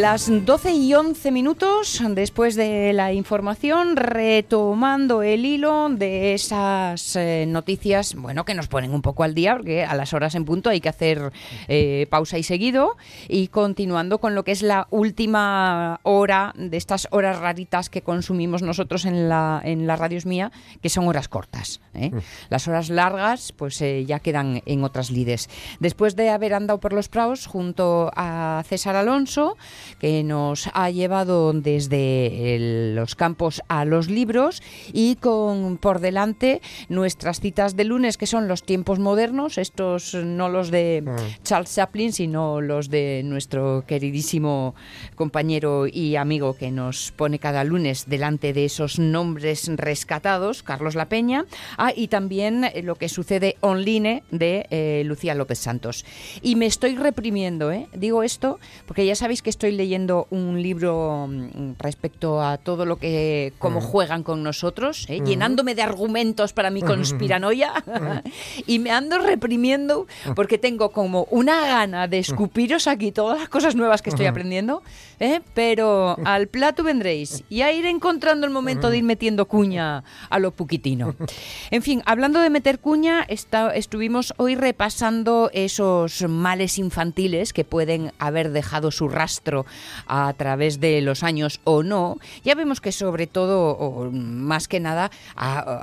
Las 12 y 11 minutos después de la información, retomando el hilo de esas eh, noticias, bueno, que nos ponen un poco al día, porque a las horas en punto hay que hacer eh, pausa y seguido, y continuando con lo que es la última hora de estas horas raritas que consumimos nosotros en la, en la radios mía, que son horas cortas. ¿eh? Las horas largas, pues ya quedan en otras lides. Después de haber andado por los praos junto a César Alonso, que nos ha llevado desde los campos a los libros y con por delante nuestras citas de lunes, que son los tiempos modernos, estos no los de mm. Charles Chaplin, sino los de nuestro queridísimo compañero y amigo que nos pone cada lunes delante de esos nombres rescatados, Carlos La Peña, ah, y también eh, lo que sucede online de eh, Lucía López Santos. Y me estoy reprimiendo, ¿eh? digo esto porque ya sabéis que estoy leyendo un libro mm, respecto a todo lo que, cómo juegan con nosotros, ¿eh? llenándome de argumentos para mi conspiranoia y me ando reprimiendo porque tengo como una gana de escupiros aquí todas las cosas nuevas que estoy aprendiendo, ¿eh? pero al plato vendréis y a ir encontrando el momento de ir metiendo cuña a lo puquitino. En fin, hablando de meter cuña, estuvimos hoy repasando esos males infantiles que pueden haber dejado su rastro a través de los años o no, ya vemos que sobre todo, o más que nada,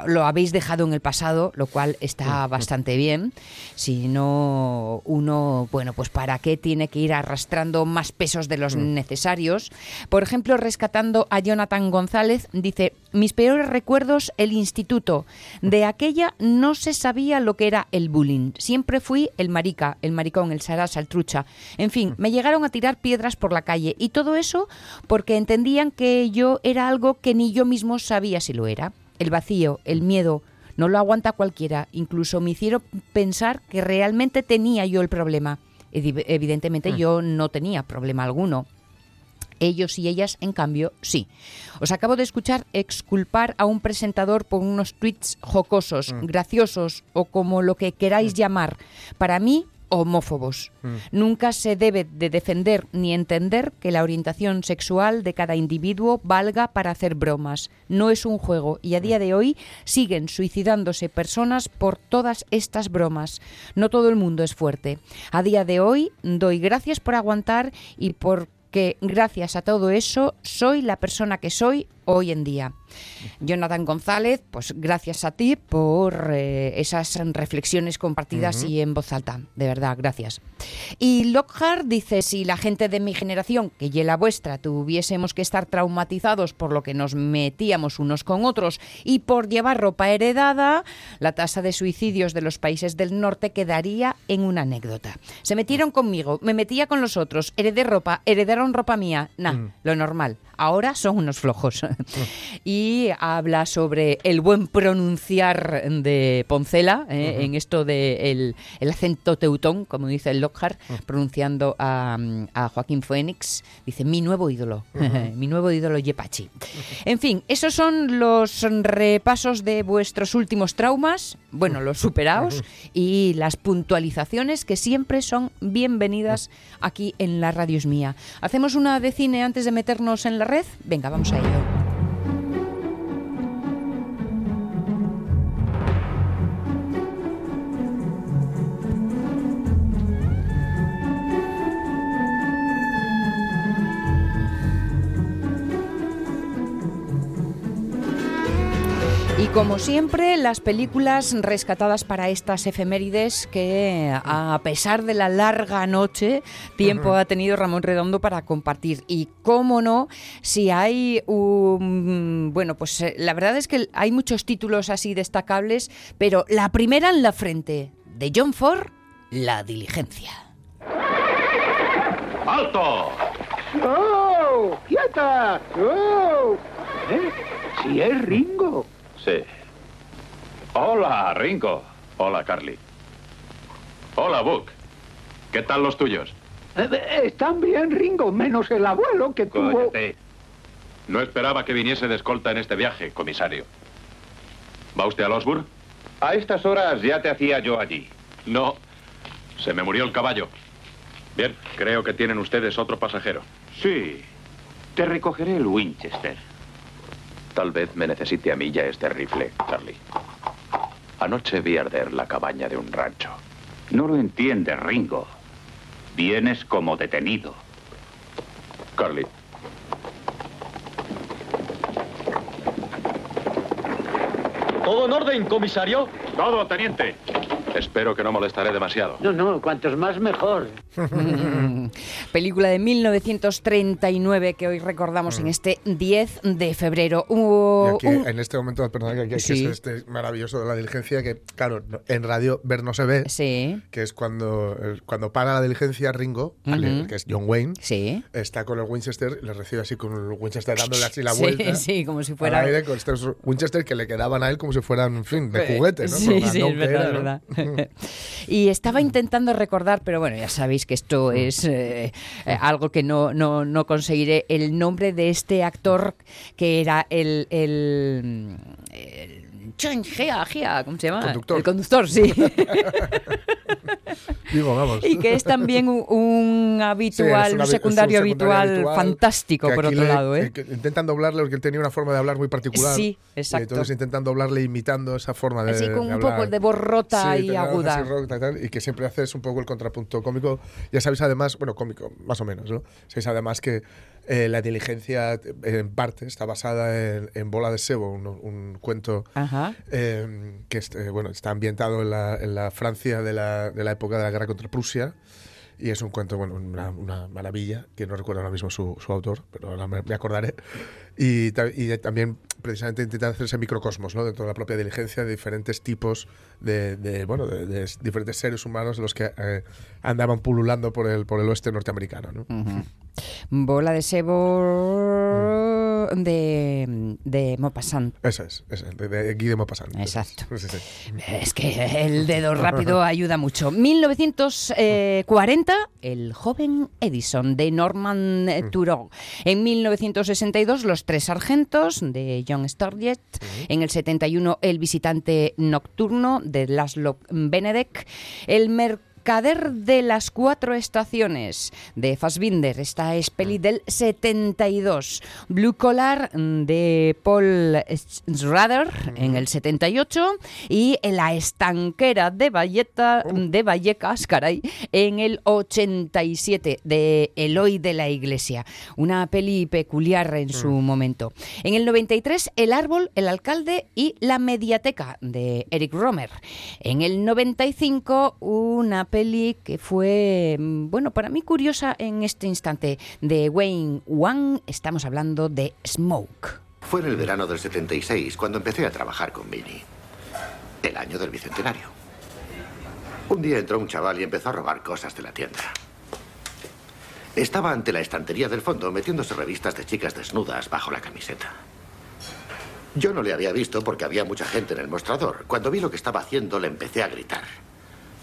lo habéis dejado en el pasado, lo cual está bastante bien. Si no, uno, bueno, pues para qué tiene que ir arrastrando más pesos de los necesarios. Por ejemplo, rescatando a Jonathan González, dice, mis peores recuerdos, el instituto. De aquella no se sabía lo que era el bullying. Siempre fui el marica, el maricón, el sarasa, el trucha. En fin, me llegaron a tirar piedras por la calle. Y todo eso porque entendían que yo era algo que ni yo mismo sabía si lo era. El vacío, el miedo, no lo aguanta cualquiera. Incluso me hicieron pensar que realmente tenía yo el problema. Evidentemente mm. yo no tenía problema alguno. Ellos y ellas, en cambio, sí. Os acabo de escuchar exculpar a un presentador por unos tweets jocosos, mm. graciosos o como lo que queráis mm. llamar. Para mí, homófobos. Mm. Nunca se debe de defender ni entender que la orientación sexual de cada individuo valga para hacer bromas. No es un juego y a día de hoy siguen suicidándose personas por todas estas bromas. No todo el mundo es fuerte. A día de hoy doy gracias por aguantar y por que gracias a todo eso soy la persona que soy hoy en día. Jonathan González, pues gracias a ti por eh, esas reflexiones compartidas y en voz alta. De verdad, gracias. Y Lockhart dice, si la gente de mi generación, que ya la vuestra, tuviésemos que estar traumatizados por lo que nos metíamos unos con otros y por llevar ropa heredada, la tasa de suicidios de los países del norte quedaría en una anécdota. Se metieron conmigo, me metía con los otros, heredé ropa, heredaron ropa mía. Nah, mm. lo normal. Ahora son unos flojos. y habla sobre el buen pronunciar de Poncela, eh, en esto de el, acento teutón, como dice el Lockhart, pronunciando a, a Joaquín Phoenix. Dice, mi nuevo ídolo, mi nuevo ídolo Yepachi. En fin, esos son los repasos de vuestros últimos traumas, bueno, los superados, y las puntualizaciones que siempre son bienvenidas aquí en la Radio es Mía. ¿Hacemos una de cine antes de meternos en la red? Venga, vamos a ello. Como siempre, las películas rescatadas para estas efemérides que a pesar de la larga noche, tiempo ha tenido Ramón Redondo para compartir. Y cómo no, si hay un... Bueno, pues eh, la verdad es que hay muchos títulos así destacables, pero la primera en la frente, de John Ford, La diligencia. ¡Alto! ¡Oh! ¡Quieta! ¡Oh! ¿Eh? Si es Ringo. Sí. Hola, Ringo. Hola, Carly. Hola, Book. ¿Qué tal los tuyos? Eh, eh, Están bien, Ringo, menos el abuelo que tuvo... Cállate. No esperaba que viniese de escolta en este viaje, comisario. ¿Va usted a Losburg? A estas horas ya te hacía yo allí. No. Se me murió el caballo. Bien, creo que tienen ustedes otro pasajero. Sí. Te recogeré el Winchester. Tal vez me necesite a mí ya este rifle, Charlie. Anoche vi arder la cabaña de un rancho. No lo entiendes, Ringo. Vienes como detenido. Carly. ¿Todo en orden, comisario? Todo, teniente. Espero que no molestaré demasiado. No, no, cuantos más mejor. Película de 1939 que hoy recordamos en este 10 de febrero. Aquí, un- en este momento, perdón, que aquí Sí. es este maravilloso de la diligencia que, claro, en radio ver no se ve, Sí, que es cuando, eh, cuando para la diligencia Ringo, al- que es John Wayne, sí. está con el Winchester le recibe así con el Winchester dándole así la vuelta. sí, como si al fuera- aire con estos Winchester que le quedaban a él como si fueran, en fin, de juguete, ¿no? Sí, sí, es verdad, era, verdad. y estaba intentando recordar, pero bueno, ya sabéis que esto Mm. es eh, eh, algo que no, no, no conseguiré, el nombre de este actor que era el... el, el Gea, Gea, ¿cómo se llama? Conductor. El conductor, sí. Digo, vamos. y que es también un, habitual, un secundario, un habitual, habitual fantástico, por otro le- lado, ¿eh? que intentan doblarle porque él tenía una forma de hablar muy particular. Sí, Y exacto. entonces intentan doblarle imitando esa forma de Así con de un poco hablar. de voz rota Sí, y aguda. y, tal, y que siempre haces un poco el contrapunto cómico. Ya sabéis además, bueno, cómico, más o menos, ¿no? Sabéis además que eh, la diligencia eh, en parte está basada en, en Bola de Sebo, un, un cuento eh, que este, bueno, está ambientado en la, en la Francia de la, de la época de la guerra contra Prusia. Y es un cuento, bueno, una, una maravilla, que no recuerdo ahora mismo su, su autor, pero ahora me, me acordaré. Y, y también, precisamente, intentar hacer ese microcosmos, ¿no? Dentro de la propia diligencia, de diferentes tipos de, de, bueno, de, de diferentes seres humanos de los que eh, andaban pululando por el, por el oeste norteamericano, ¿no? Bola de sebo de, de Maupassant. Eso es, eso es, de, de Guy de Maupassant. Exacto. Sí, sí. Es que el dedo rápido ayuda mucho. 1940, El joven Edison, de Norman eh, Turó. En 1962, Los tres sargentos, de John Sturges. En el 71, El visitante nocturno, de Laszlo Benedek. El Mercader de las cuatro estaciones de Fassbinder, esta es peli del 72. Blue Collar mm, de Paul Schrader en el 78 y La estanquera de Valleta, de Vallecas, caray, en el 87 de Eloy de la Iglesia. Una peli peculiar en su momento. En el 93 El árbol, el alcalde y la mediateca de Eric Romer. En el 95 una que fue, mm, bueno, para mí curiosa en este instante, de Wayne Wang. Estamos hablando de Smoke. Fue en el verano del 76 cuando empecé a trabajar con Vinny. El año del bicentenario. Un día entró un chaval y empezó a robar cosas de la tienda. Estaba ante la estantería del fondo metiéndose revistas de chicas desnudas bajo la camiseta. Yo no le había visto porque había mucha gente en el mostrador. Cuando vi lo que estaba haciendo, le empecé a gritar.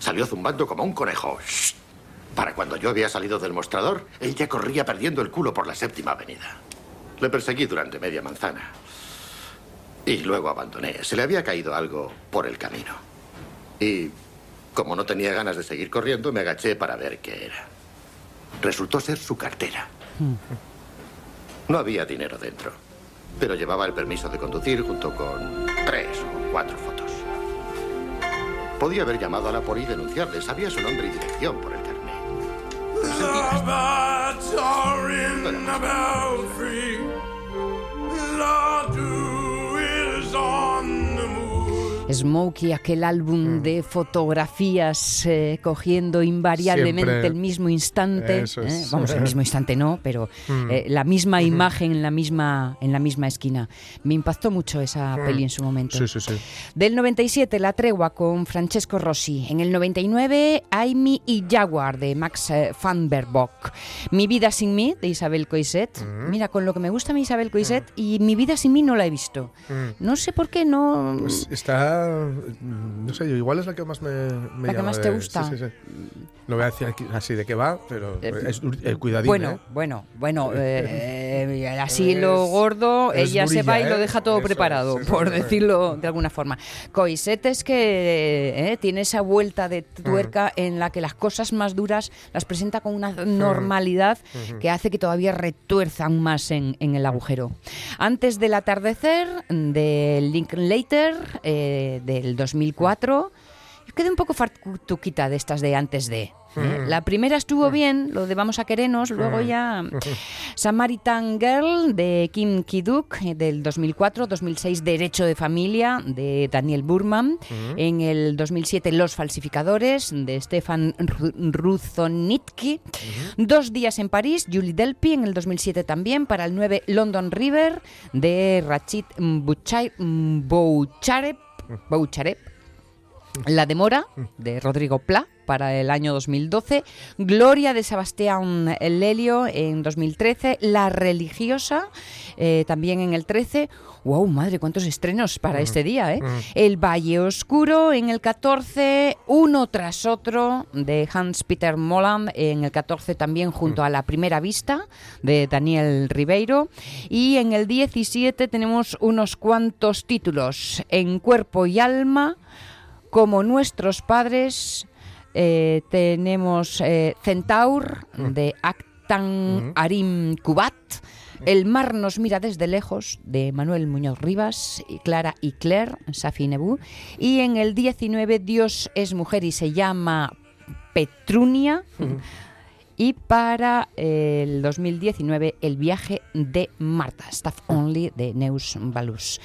Salió zumbando como un conejo. ¡Shh! Para cuando yo había salido del mostrador, él ya corría perdiendo el culo por la séptima avenida. Le perseguí durante media manzana. Y luego abandoné. Se le había caído algo por el camino. Y como no tenía ganas de seguir corriendo, me agaché para ver qué era. Resultó ser su cartera. No había dinero dentro, pero llevaba el permiso de conducir junto con tres o cuatro fotos. Podía haber llamado a la poli y denunciarle. Sabía su nombre y dirección por el carnet. Smokey, aquel álbum Mm. de fotografías eh, cogiendo invariablemente Siempre. el mismo instante. Eh. Vamos, el mismo instante no, pero Mm. eh, la misma imagen en la misma, en la misma esquina. Me impactó mucho esa Mm. peli en su momento. Sí, sí, sí. Del 97, La Tregua con Francesco Rossi. En el 99, Amy y Jaguar de Max van der Bock. Mi vida sin mí de Isabel Coiset. Mira, con lo que me gusta a mí Isabel Coiset y Mi vida sin mí no la he visto. No sé por qué no... Pues está. Mm, No sé, yo igual es la que más me, me ¿La que más de- te gusta? Sí, sí, sí. No voy a decir aquí- así de qué va, pero Eh, es el cuidadín. Bueno, ¿eh? bueno, bueno, eh, eh, así lo gordo, es ella se va y lo ¿eh? deja todo Eso preparado, por decirlo de alguna forma. Coiset es que eh, tiene esa vuelta de tuerca en la que las cosas más duras las presenta con una normalidad Ujú. que hace que todavía retuerzan más en, en el agujero. Antes del atardecer, de Linklater, eh, del 2004, yo quedé un poco fartuquita de estas de antes de. ¿eh? Mm. La primera estuvo bien, lo de Vamos a querernos, luego Mm. ya Samaritan Girl de Kim Ki-duk eh, del 2004, 2006 Derecho de Familia de Daniel Burman, en el 2007 Los falsificadores de Stefan Ru- Ruzonitsky, Dos días en París, Julie Delpy en el 2007 también, para el 9 London River de Rachid Bouchai- Bouchareb, la demora de Rodrigo Pla para el año 2012, Gloria de Sebastián Lelio en 2013, La religiosa eh, también en el 13. ¡Wow, madre! ¿Cuántos estrenos para Mm, este día, eh? mm. El Valle Oscuro en el 14, uno tras otro de Hans Peter Molland en el 14 también junto a La Primera Vista de Daniel Ribeiro y en el 17 tenemos unos cuantos títulos en Cuerpo y Alma como nuestros padres eh, tenemos eh, Centaur de Actan Arim Kubat. El mar nos mira desde lejos de Manuel Muñoz Rivas, y Clara y Claire, Safi Nebú. Y en el 19 Dios es mujer y se llama Petrunia. Y para el 2019, El viaje de Marta, Staff Only de Neus Balus.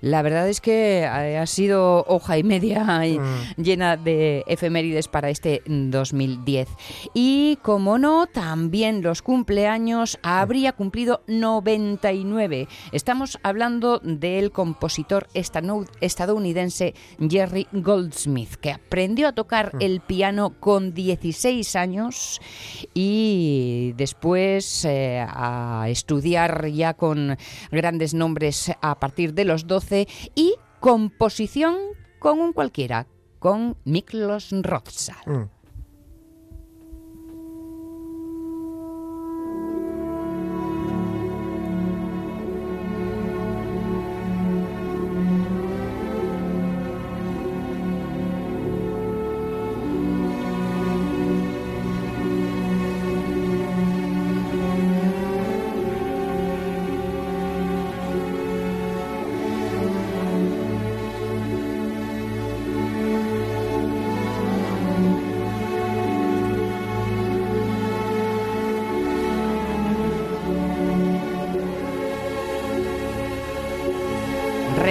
La verdad es que eh, ha sido hoja y media y llena de efemérides para este 2010. Y como no, también los cumpleaños habría cumplido 99. Estamos hablando del compositor estadounidense Jerry Goldsmith, que aprendió a tocar el piano con 16 años y después eh, a estudiar ya con grandes nombres a partir de los 12 y composición con un cualquiera, con Miklos. Mm.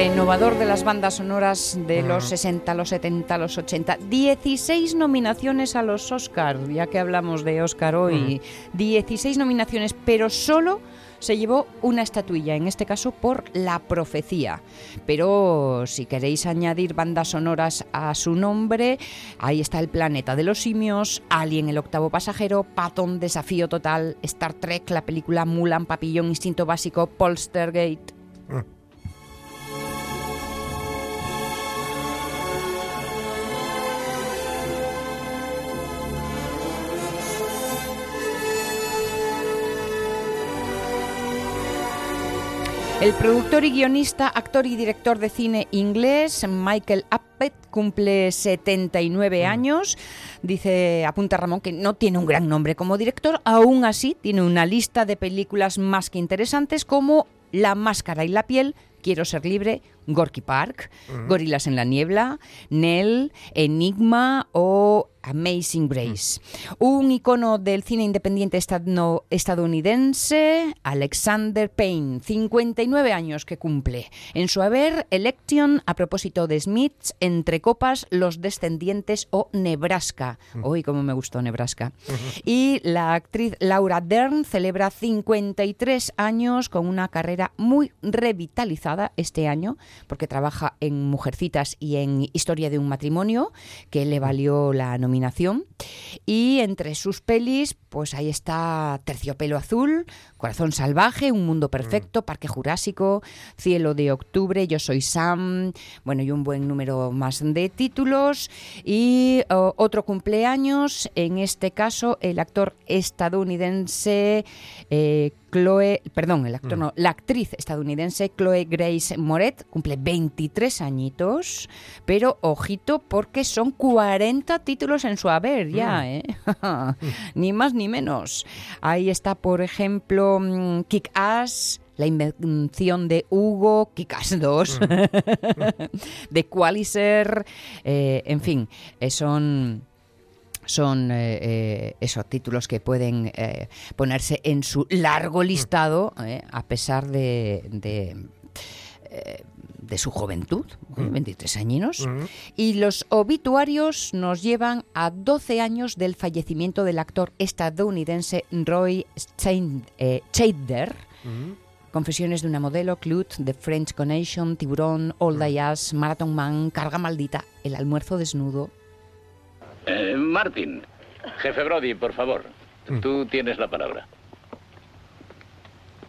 Renovador de las bandas sonoras de los Mm. 60, los 70, los 80. 16 nominaciones a los Oscar, ya que hablamos de Oscar hoy. 16 nominaciones, pero solo se llevó una estatuilla, en este caso por La Profecía. Pero si queréis añadir bandas sonoras a su nombre, ahí está El Planeta de los Simios, Alien el Octavo Pasajero, Patton Desafío Total, Star Trek, la película Mulan, Papillón, Instinto Básico, Polstergate. El productor y guionista, actor y director de cine inglés Michael Appet cumple 79 años. Dice, apunta Ramón, que no tiene un gran nombre como director, aún así tiene una lista de películas más que interesantes como La máscara y la piel, Quiero ser libre, Gorky Park, Gorilas en la niebla, Nell, Enigma o Amazing Grace. Un icono del cine independiente estadounidense, Alexander Payne, 59 años que cumple. En su haber, Election, a propósito de Smiths, Entre Copas, Los Descendientes o Nebraska. Uy, cómo me gustó Nebraska. Y la actriz Laura Dern celebra 53 años con una carrera muy revitalizada este año, porque trabaja en Mujercitas y en Historia de un matrimonio, que le valió la nominación. Y entre sus pelis, pues ahí está Terciopelo Azul, Corazón Salvaje, Un Mundo Perfecto, Parque Jurásico, Cielo de Octubre, Yo Soy Sam, bueno, y un buen número más de títulos. Y otro cumpleaños, en este caso, el actor estadounidense eh, Chloe, perdón, el actor no, la actriz estadounidense Chloe Grace Moret cumple 23 añitos, pero ojito porque son 40 títulos en su haber ya, ¿eh? ni más ni menos. Ahí está, por ejemplo, mm, Kick Ass, la invención de Hugo, Kick-Ass 2, de Qualiser, eh, en fin, eh, son son eh, eh, esos títulos que pueden eh, ponerse en su largo listado eh, a pesar de, de, de su juventud, ¿eh? 23 añinos. Y los obituarios nos llevan a 12 años del fallecimiento del actor estadounidense Roy eh, Scheider. Confesiones de una modelo, Clut, The French Connection, Tiburón, All the Jazz, Marathon Man, Carga Maldita, El almuerzo desnudo, Eh, Martin, jefe Brody, por favor. Tú tienes la palabra.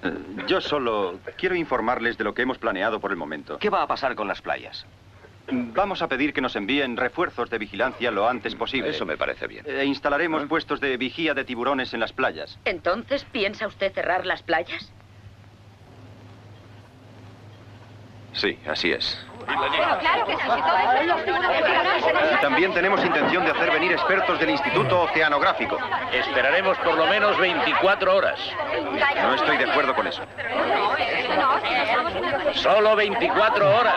Eh, Yo solo quiero informarles de lo que hemos planeado por el momento. ¿Qué va a pasar con las playas? Vamos a pedir que nos envíen refuerzos de vigilancia lo antes posible. Eso me parece bien. E instalaremos puestos de vigía de tiburones en las playas. Entonces, ¿piensa usted cerrar las playas? Sí, así es. claro que sí. Y también tenemos intención de hacer venir expertos del Instituto Oceanográfico. Esperaremos por lo menos 24 horas. No estoy de acuerdo con eso. Solo 24 horas.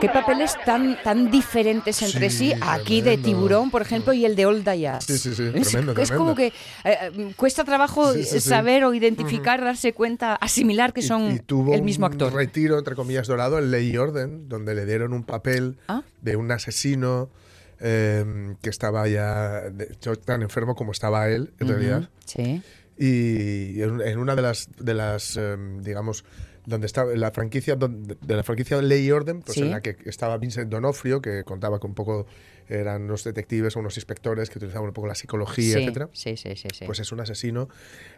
¿Qué papeles tan, tan diferentes entre sí? Sí, Aquí de tremendo. tiburón, por ejemplo, y el de Old Dayas. Sí, sí, sí, Es, tremendo, es como que tremendo. eh, cuesta trabajo Sí, saber o identificar, darse cuenta, asimilar que son y tuvo el mismo un actor. retiro, entre comillas, dorado en Ley y Orden, donde le dieron un papel Ah. de un asesino eh, que estaba ya de hecho, tan enfermo como estaba él, en realidad. Sí. Y en, en una de las, de las eh, digamos, donde estaba la franquicia donde- de la franquicia Ley y Orden, pues Sí. en la que estaba Vincent Donofrio, que contaba con un poco eran unos detectives o unos inspectores que utilizaban un poco la psicología, Sí, etcétera. sí, sí, sí, sí. Pues es un asesino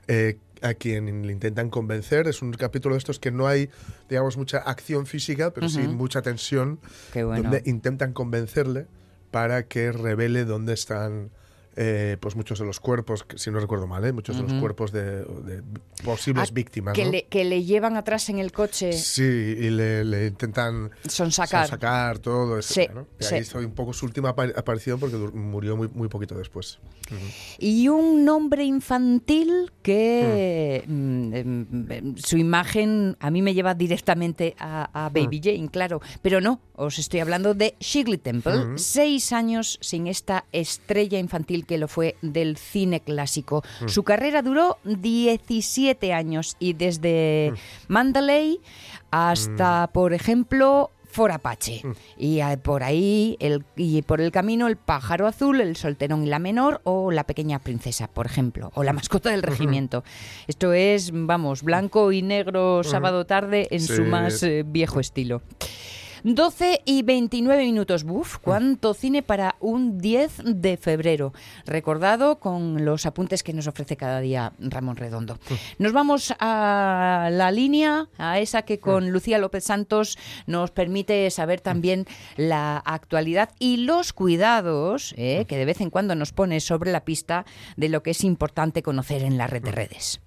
eh, a quien le intentan convencer. Es un capítulo de estos que no hay, digamos, mucha acción física, pero sí mucha tensión, Qué bueno. donde intentan convencerle para que revele dónde están eh, pues muchos de los cuerpos, si no recuerdo mal, ¿eh? muchos de los Ujú. cuerpos de, de posibles Ah, víctimas. que, ¿no? le, que le llevan atrás en el coche. Sí, y le, le intentan Sonsacar. sonsacar todo eso. Sí, ¿no? Y sí. ahí fue un poco su última apa- aparición porque murió muy, muy poquito después. Ujú. Y un nombre infantil que Hmm. mm, em, em, su imagen a mí me lleva directamente a, a Baby Hmm. Jane, claro. Pero no, os estoy hablando de Shigley Temple. Hmm. Seis años sin esta estrella infantil que lo fue del cine clásico. Hmm. Su carrera duró 17 años y desde Mandalay hasta, Hmm. por ejemplo, For Apache. Y eh, por ahí, el, y por el camino, el pájaro azul, el solterón y la menor, o la pequeña princesa, por ejemplo, o la mascota del regimiento. Esto es, vamos, blanco y negro sábado tarde en su más eh, viejo estilo. 12 y 29 minutos. Buf, cuánto cine para un 10 de febrero. Recordado con los apuntes que nos ofrece cada día Ramón Redondo. Nos vamos a la línea, a esa que con Lucía López Santos nos permite saber también la actualidad y los cuidados eh, que de vez en cuando nos pone sobre la pista de lo que es importante conocer en la red de redes.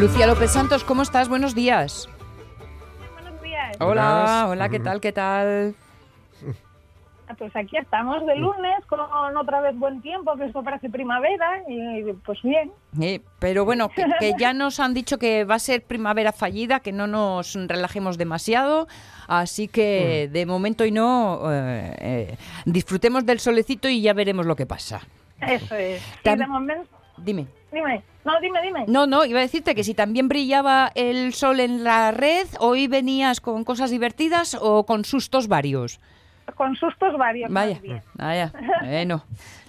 Lucía López Santos, ¿cómo estás? Buenos días. Buenos días. Hola, hola, ¿qué tal? ¿Qué tal? Ah, Pues aquí estamos de lunes con otra vez buen tiempo, que esto parece primavera y pues bien. Eh, pero bueno, que, que ya nos han dicho que va a ser primavera fallida, que no nos relajemos demasiado, así que de momento y no, eh, eh, disfrutemos del solecito y ya veremos lo que pasa. Eso es. Y Tam- de momento, Dime. Dime, no, dime, dime. No, no, iba a decirte que si también brillaba el sol en la red, hoy venías con cosas divertidas o con sustos varios. Con sustos varios. más Vaya, bien. vaya, bueno.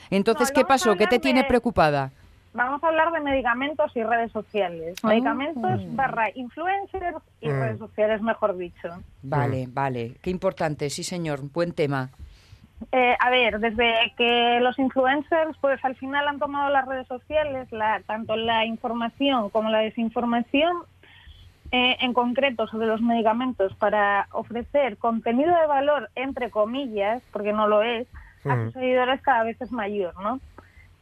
Entonces, No, ¿qué pasó? ¿Qué te tiene preocupada? Vamos a hablar de medicamentos y redes sociales. Ah. Medicamentos barra influencers y Mm. redes sociales, mejor dicho. Vale, vale, qué importante, sí señor, buen tema. Eh, a ver, desde que los influencers, pues al final han tomado las redes sociales, la, tanto la información como la desinformación, eh, en concreto sobre los medicamentos, para ofrecer contenido de valor, entre comillas, porque no lo es, a sus seguidores cada vez es mayor, ¿no?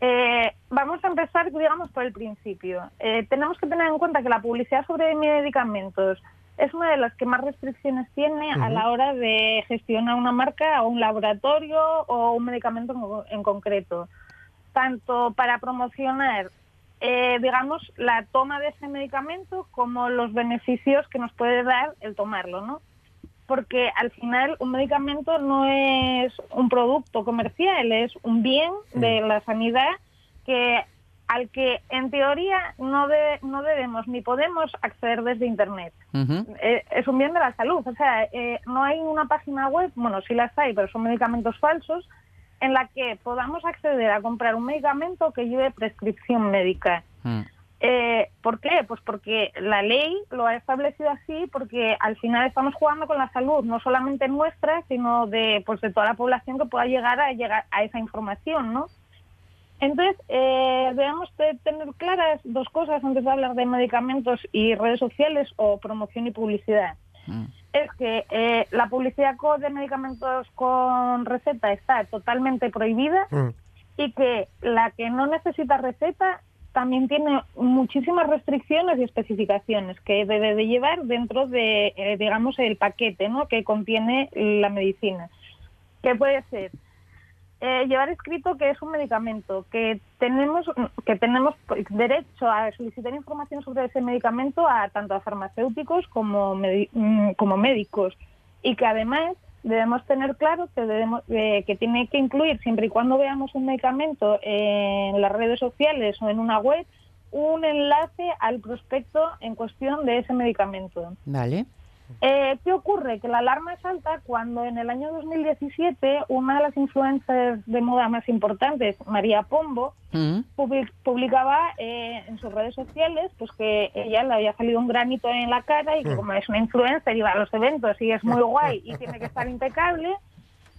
Eh, vamos a empezar, digamos, por el principio. Eh, tenemos que tener en cuenta que la publicidad sobre medicamentos es una de las que más restricciones tiene a la hora de gestionar una marca o un laboratorio o un medicamento en, en concreto. Tanto para promocionar, eh, digamos, la toma de ese medicamento como los beneficios que nos puede dar el tomarlo, ¿no? Porque al final un medicamento no es un producto comercial, es un bien de la sanidad que al que en teoría no, de- no debemos ni podemos acceder desde Internet. Eh, es un bien de la salud. O sea, eh, no hay una página web, bueno, sí las hay, pero son medicamentos falsos, en la que podamos acceder a comprar un medicamento que lleve prescripción médica. Eh, ¿Por qué? Pues porque la ley lo ha establecido así, porque al final estamos jugando con la salud, no solamente nuestra, sino de, pues de toda la población que pueda llegar a llegar a esa información, ¿no? Entonces, eh, debemos de tener claras dos cosas antes de hablar de medicamentos y redes sociales o promoción y publicidad. Es que eh, la publicidad de medicamentos con receta está totalmente prohibida y que la que no necesita receta también tiene muchísimas restricciones y especificaciones que debe de llevar dentro de, eh, digamos, el paquete ¿no? que contiene la medicina. Que puede ser eh, llevar escrito que es un medicamento, que tenemos que tenemos derecho a solicitar información sobre ese medicamento a tanto a farmacéuticos como mm, como médicos y que además debemos tener claro que debemos eh, que tiene que incluir siempre y cuando veamos un medicamento en las redes sociales o en una web un enlace al prospecto en cuestión de ese medicamento. Vale. Eh, ¿Qué ocurre? Que la alarma salta cuando en el año 2017 una de las influencers de moda más importantes, María Pombo, public- publicaba eh, en sus redes sociales pues que ella le había salido un granito en la cara y que como es una influencer y va a los eventos y es muy guay y tiene que estar impecable,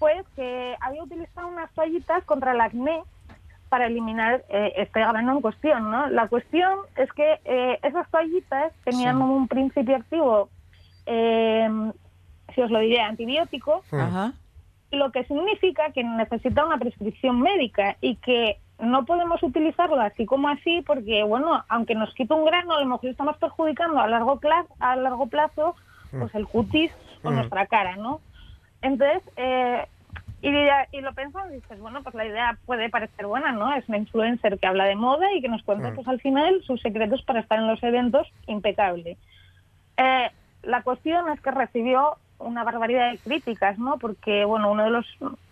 pues que había utilizado unas toallitas contra el acné para eliminar eh, este grano en cuestión, ¿no? La cuestión es que eh, esas toallitas tenían Sí. un principio activo, eh, si os lo diré, antibiótico, Ajá. lo que significa que necesita una prescripción médica y que no podemos utilizarlo así como así porque, bueno, aunque nos quita un grano, a lo mejor estamos perjudicando a largo plazo, a largo plazo pues el cutis o Mm. nuestra cara, ¿no? Entonces, eh, y, lo pensas y dices, bueno, pues la idea puede parecer buena, ¿no? Es una influencer que habla de moda y que nos cuenta, Mm. pues al final, sus secretos para estar en los eventos impecable. Eh, la cuestión es que recibió una barbaridad de críticas, ¿no? Porque, bueno, uno de los,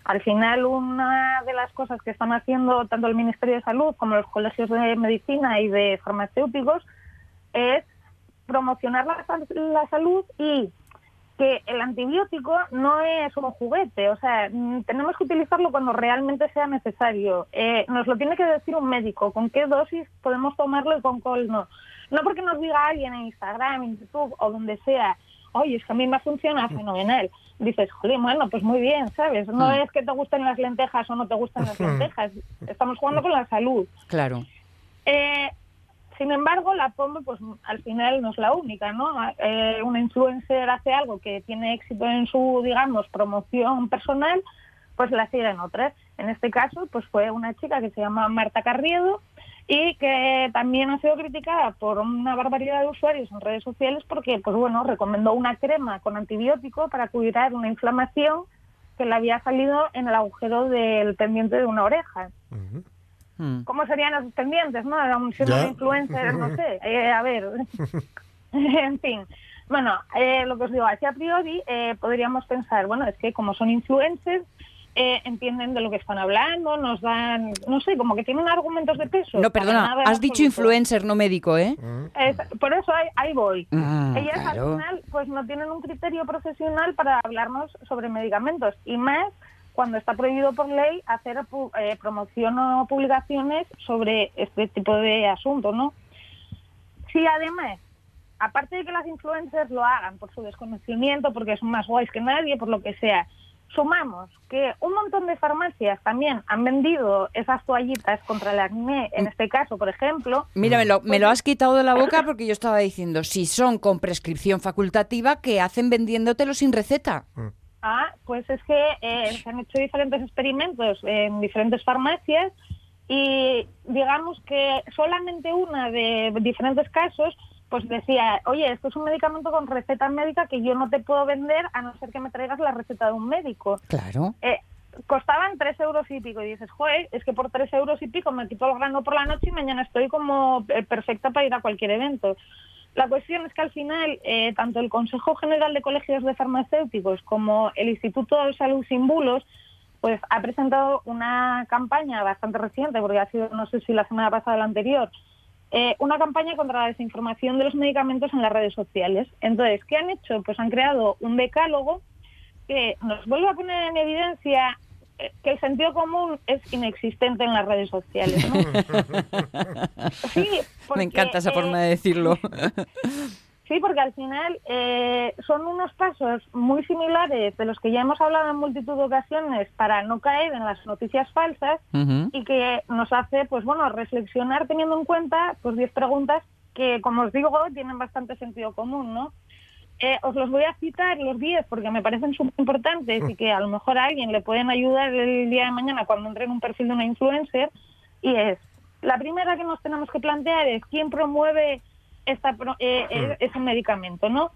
al final, una de las cosas que están haciendo tanto el Ministerio de Salud como los colegios de medicina y de farmacéuticos es promocionar la, la salud y que el antibiótico no es un juguete, o sea, mm, tenemos que utilizarlo cuando realmente sea necesario. Eh, nos lo tiene que decir un médico, con qué dosis podemos tomarlo y con cuál no. No porque nos diga alguien en Instagram, en YouTube o donde sea, oye, es que a mí me funciona fenomenal. Dices, jolín, bueno, pues muy bien, ¿sabes? No es que te gusten las lentejas o no te gustan las lentejas. Estamos jugando con la salud. Claro. Eh, sin embargo, la POM, pues al final no es la única, ¿no? Eh, una influencer hace algo que tiene éxito en su, digamos, promoción personal, pues la siguen otras. En este caso, pues fue una chica que se llama Marta Carriedo y que también ha sido criticada por una barbaridad de usuarios en redes sociales porque, pues bueno, recomendó una crema con antibiótico para curar una inflamación que le había salido en el agujero del pendiente de una oreja. Mm. ¿Cómo serían esos pendientes, no? Era un una influencer, no sé. Eh, a ver, en fin. Bueno, eh, lo que os digo, así a priori eh, podríamos pensar, bueno, es que como son influencers, eh, entienden de lo que están hablando, nos dan, no sé, como que tienen argumentos de peso. No, perdona, has dicho influencer, no médico, ¿eh? Es- por eso ahí, ahí voy. Ah, Ellas claro. al final pues no tienen un criterio profesional para hablarnos sobre medicamentos y más cuando está prohibido por ley hacer eh, promoción o publicaciones sobre este tipo de asuntos, ¿no? Si además, aparte de que las influencers lo hagan por su desconocimiento, porque son más guays que nadie, por lo que sea, sumamos que un montón de farmacias también han vendido esas toallitas contra el acné, en este caso, por ejemplo, Mira, me lo, me Pues lo has quitado de la boca porque yo estaba diciendo, si son con prescripción facultativa, ¿qué hacen vendiéndotelo sin receta? Ah, pues es que eh, se han hecho diferentes experimentos en diferentes farmacias y digamos que solamente una de diferentes casos pues decía, oye, esto es un medicamento con receta médica que yo no te puedo vender a no ser que me traigas la receta de un médico. Claro. Eh, costaban tres euros y pico y dices, joder, es que por tres euros y pico me quito el grano por la noche y mañana estoy como eh, perfecta para ir a cualquier evento. La cuestión es que al final, eh, tanto el Consejo General de Colegios de Farmacéuticos como el Instituto de Salud Sin Bulos, pues ha presentado una campaña bastante reciente, porque ha sido, no sé si la semana pasada o la anterior, eh, una campaña contra la desinformación de los medicamentos en las redes sociales. Entonces, ¿qué han hecho? Pues han creado un decálogo que nos vuelve a poner en evidencia eh, que el sentido común es inexistente en las redes sociales. ¿no? Sí, porque, Me encanta esa eh, forma de decirlo. Sí, porque al final eh, son unos pasos muy similares de los que ya hemos hablado en multitud de ocasiones para no caer en las noticias falsas y que nos hace, pues bueno, reflexionar teniendo en cuenta pues 10 preguntas que, como os digo, tienen bastante sentido común, ¿no? Eh, os los voy a citar los 10 porque me parecen súper importantes y que a lo mejor a alguien le pueden ayudar el día de mañana cuando entre en un perfil de una influencer. Y es, la primera que nos tenemos que plantear es quién promueve esta, pro- eh, eh, ese medicamento, ¿no?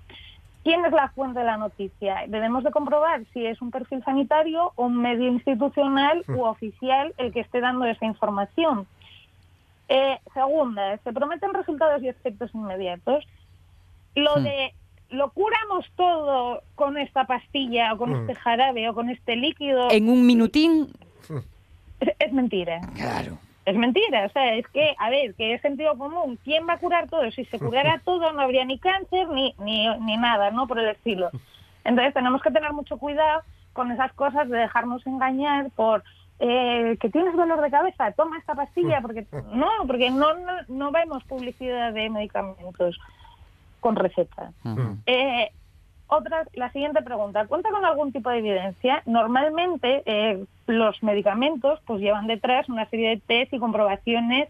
¿Quién es la fuente de la noticia? Debemos de comprobar si es un perfil sanitario o un medio institucional u oficial el que esté dando esa información. Eh, segunda, se prometen resultados y efectos inmediatos. Lo Hmm. de lo curamos todo con esta pastilla o con Hmm. este jarabe o con este líquido En un minutín, es, es mentira. claro. Es mentira, o sea, es que, a ver, que es sentido común. ¿Quién va a curar todo? Si se curara todo, no habría ni cáncer ni, ni, ni nada, ¿no? Por el estilo. Entonces, tenemos que tener mucho cuidado con esas cosas de dejarnos engañar por eh, que tienes dolor de cabeza, toma esta pastilla, porque no, porque no, no, no vemos publicidad de medicamentos con receta. Eh, otra, la siguiente pregunta. ¿Cuenta con algún tipo de evidencia? Normalmente eh, los medicamentos pues llevan detrás una serie de test y comprobaciones,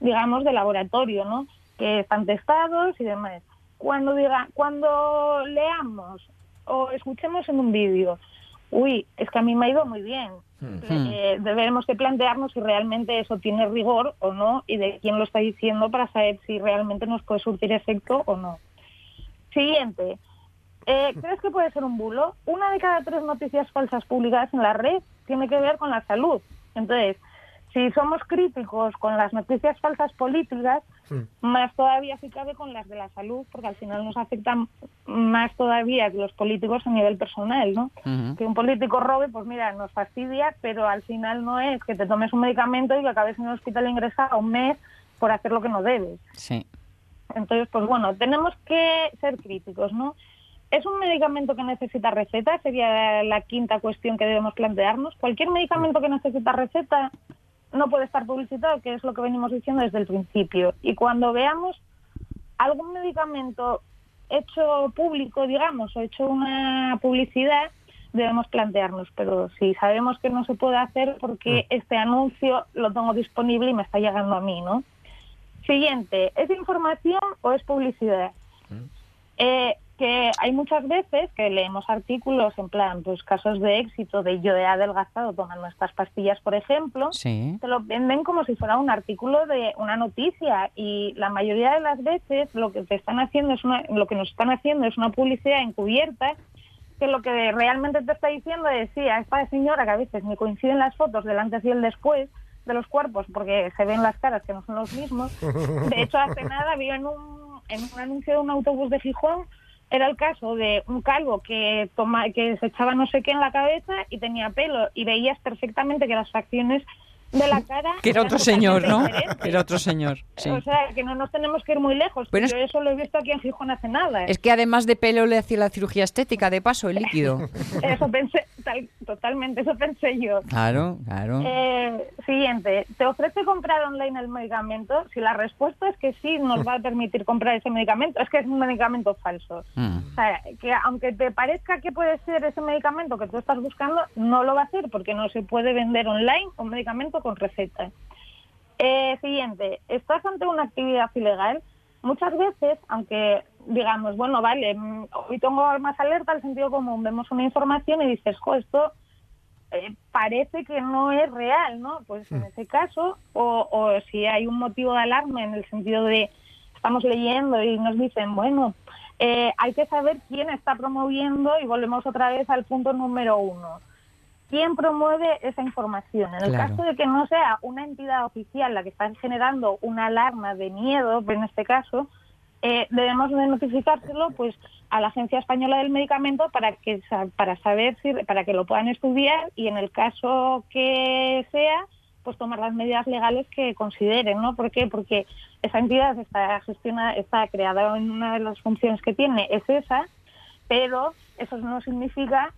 digamos, de laboratorio, ¿no? Que están testados y demás. Cuando diga, cuando leamos o escuchemos en un vídeo, uy, es que a mí me ha ido muy bien. Eh, debemos de plantearnos si realmente eso tiene rigor o no y de quién lo está diciendo para saber si realmente nos puede surtir efecto o no. Siguiente. Eh, ¿Crees que puede ser un bulo? Una de cada tres noticias falsas publicadas en la red tiene que ver con la salud. Entonces, si somos críticos con las noticias falsas políticas, más todavía si cabe con las de la salud, porque al final nos afectan más todavía que los políticos a nivel personal, ¿no? Que un político robe, pues mira, nos fastidia, pero al final no es que te tomes un medicamento y que acabes en el hospital ingresado un mes por hacer lo que no debes. Sí. Entonces, pues bueno, tenemos que ser críticos, ¿no? ¿Es un medicamento que necesita receta? Sería la quinta cuestión que debemos plantearnos. Cualquier medicamento que necesita receta no puede estar publicitado, que es lo que venimos diciendo desde el principio. Y cuando veamos algún medicamento hecho público, digamos, o hecho una publicidad, debemos plantearnos. Pero si sabemos que no se puede hacer porque este anuncio lo tengo disponible y me está llegando a mí, ¿no? Siguiente, ¿es información o es publicidad? Eh, que hay muchas veces que leemos artículos en plan, pues casos de éxito de yo he adelgazado tomando estas pastillas, por ejemplo, Sí. te lo venden como si fuera un artículo de una noticia y la mayoría de las veces lo que te están haciendo es una, lo que nos están haciendo es una publicidad encubierta que lo que realmente te está diciendo es sí, a esta señora que a veces me coinciden las fotos del antes y el después de los cuerpos porque se ven las caras que no son los mismos. De hecho, hace nada vi en un, en un anuncio de un autobús de Gijón era el caso de un calvo que toma, que se echaba no sé qué en la cabeza y tenía pelo y veías perfectamente que las facciones de la cara Que era otro señor, ¿no? Que era otro señor, sí. O sea, que no nos tenemos que ir muy lejos. Bueno, Yo eso lo he visto aquí en Gijón hace nada. Es que además de pelo le hacía la cirugía estética, de paso, el líquido. Eso pensé, tal- totalmente, eso pensé yo. Claro, claro. Eh, siguiente, ¿te ofrece comprar online el medicamento? Si la respuesta es que sí, nos va a permitir comprar ese medicamento, es que es un medicamento falso. Mm. O sea, que aunque te parezca que puede ser ese medicamento que tú estás buscando, no lo va a hacer porque no se puede vender online un medicamento con receta. Eh, siguiente, estás ante una actividad ilegal. Muchas veces, aunque digamos, bueno, vale, mm, hoy tengo más alerta al sentido común, vemos una información y dices, jo, esto eh, parece que no es real, ¿no? Pues en ese caso, o, o si hay un motivo de alarma en el sentido de estamos leyendo y nos dicen, bueno, eh, hay que saber quién está promoviendo y volvemos otra vez al punto número uno. ¿Quién promueve esa información? En el Claro. caso de que no sea una entidad oficial la que está generando una alarma de miedo, en este caso, eh, debemos de notificárselo pues a la Agencia Española del Medicamento para que para saber si para que lo puedan estudiar y en el caso que sea pues tomar las medidas legales que consideren, ¿no? ¿Por qué? Porque esa entidad está gestionada, está creada en una de las funciones que tiene es esa, pero eso no significa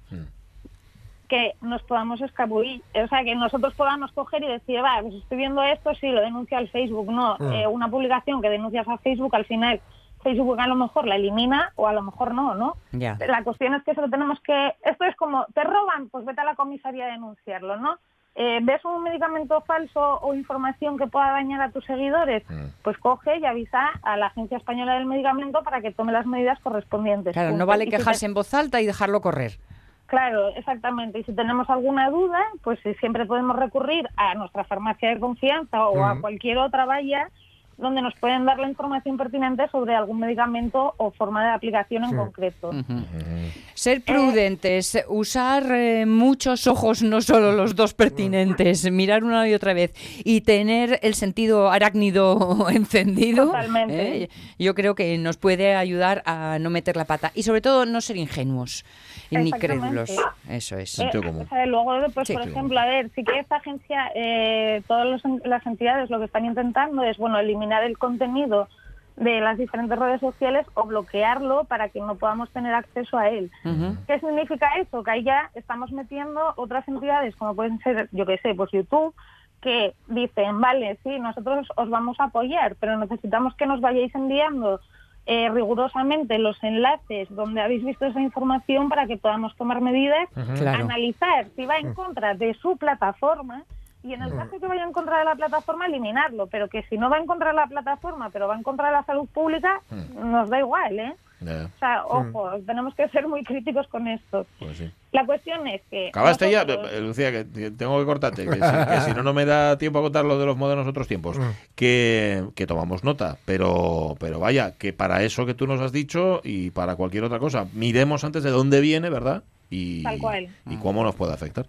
que nos podamos escabullir, o sea, que nosotros podamos coger y decir, va, pues estoy viendo esto, sí, lo denuncio al Facebook. No, Mm. eh, una publicación que denuncias a Facebook, al final Facebook a lo mejor la elimina o a lo mejor no, ¿no? La cuestión es que eso lo tenemos que... Esto es como, te roban, pues vete a la comisaría a denunciarlo, ¿no? Eh, ¿Ves un medicamento falso o información que pueda dañar a tus seguidores? Pues coge y avisa a la Agencia Española del Medicamento para que tome las medidas correspondientes. Claro, no vale quejarse en voz alta y dejarlo correr. Claro, exactamente. Y si tenemos alguna duda, pues siempre podemos recurrir a nuestra farmacia de confianza o a Ujú. cualquier otra valla donde nos pueden dar la información pertinente sobre algún medicamento o forma de aplicación en Sí. concreto. Ser prudentes, usar eh, muchos ojos, no solo los dos pertinentes, mirar una y otra vez y tener el sentido arácnido encendido, Totalmente. eh, yo creo que nos puede ayudar a no meter la pata y sobre todo no ser ingenuos ni Exactamente. crédulos. Eso es. Eh, o sea, luego, pues, Sí. por ejemplo, a ver, sí que esta agencia, eh, todas las entidades lo que están intentando es, bueno, eliminar el contenido de las diferentes redes sociales o bloquearlo para que no podamos tener acceso a él. ¿Qué significa eso? Que ahí ya estamos metiendo otras entidades, como pueden ser, yo qué sé, pues YouTube, que dicen, vale, sí, nosotros os vamos a apoyar, pero necesitamos que nos vayáis enviando eh, rigurosamente los enlaces donde habéis visto esa información para que podamos tomar medidas. Claro. analizar si va en contra de su plataforma y en el caso que vaya en contra de la plataforma, eliminarlo, pero que si no va en contra de la plataforma, pero va en contra de la salud pública, nos da igual, ¿eh? O sea, ojo, tenemos que ser muy críticos con esto. Pues sí. La cuestión es que... Acabaste ya, nosotros- Eh, Lucía, que que tengo que cortarte, que si, que si no, no me da tiempo a contar lo de los modernos otros tiempos. Que, que tomamos nota, pero, pero vaya, que para eso que tú nos has dicho y para cualquier otra cosa, miremos antes de dónde viene, ¿verdad? Y, Tal cual. y cómo nos puede afectar.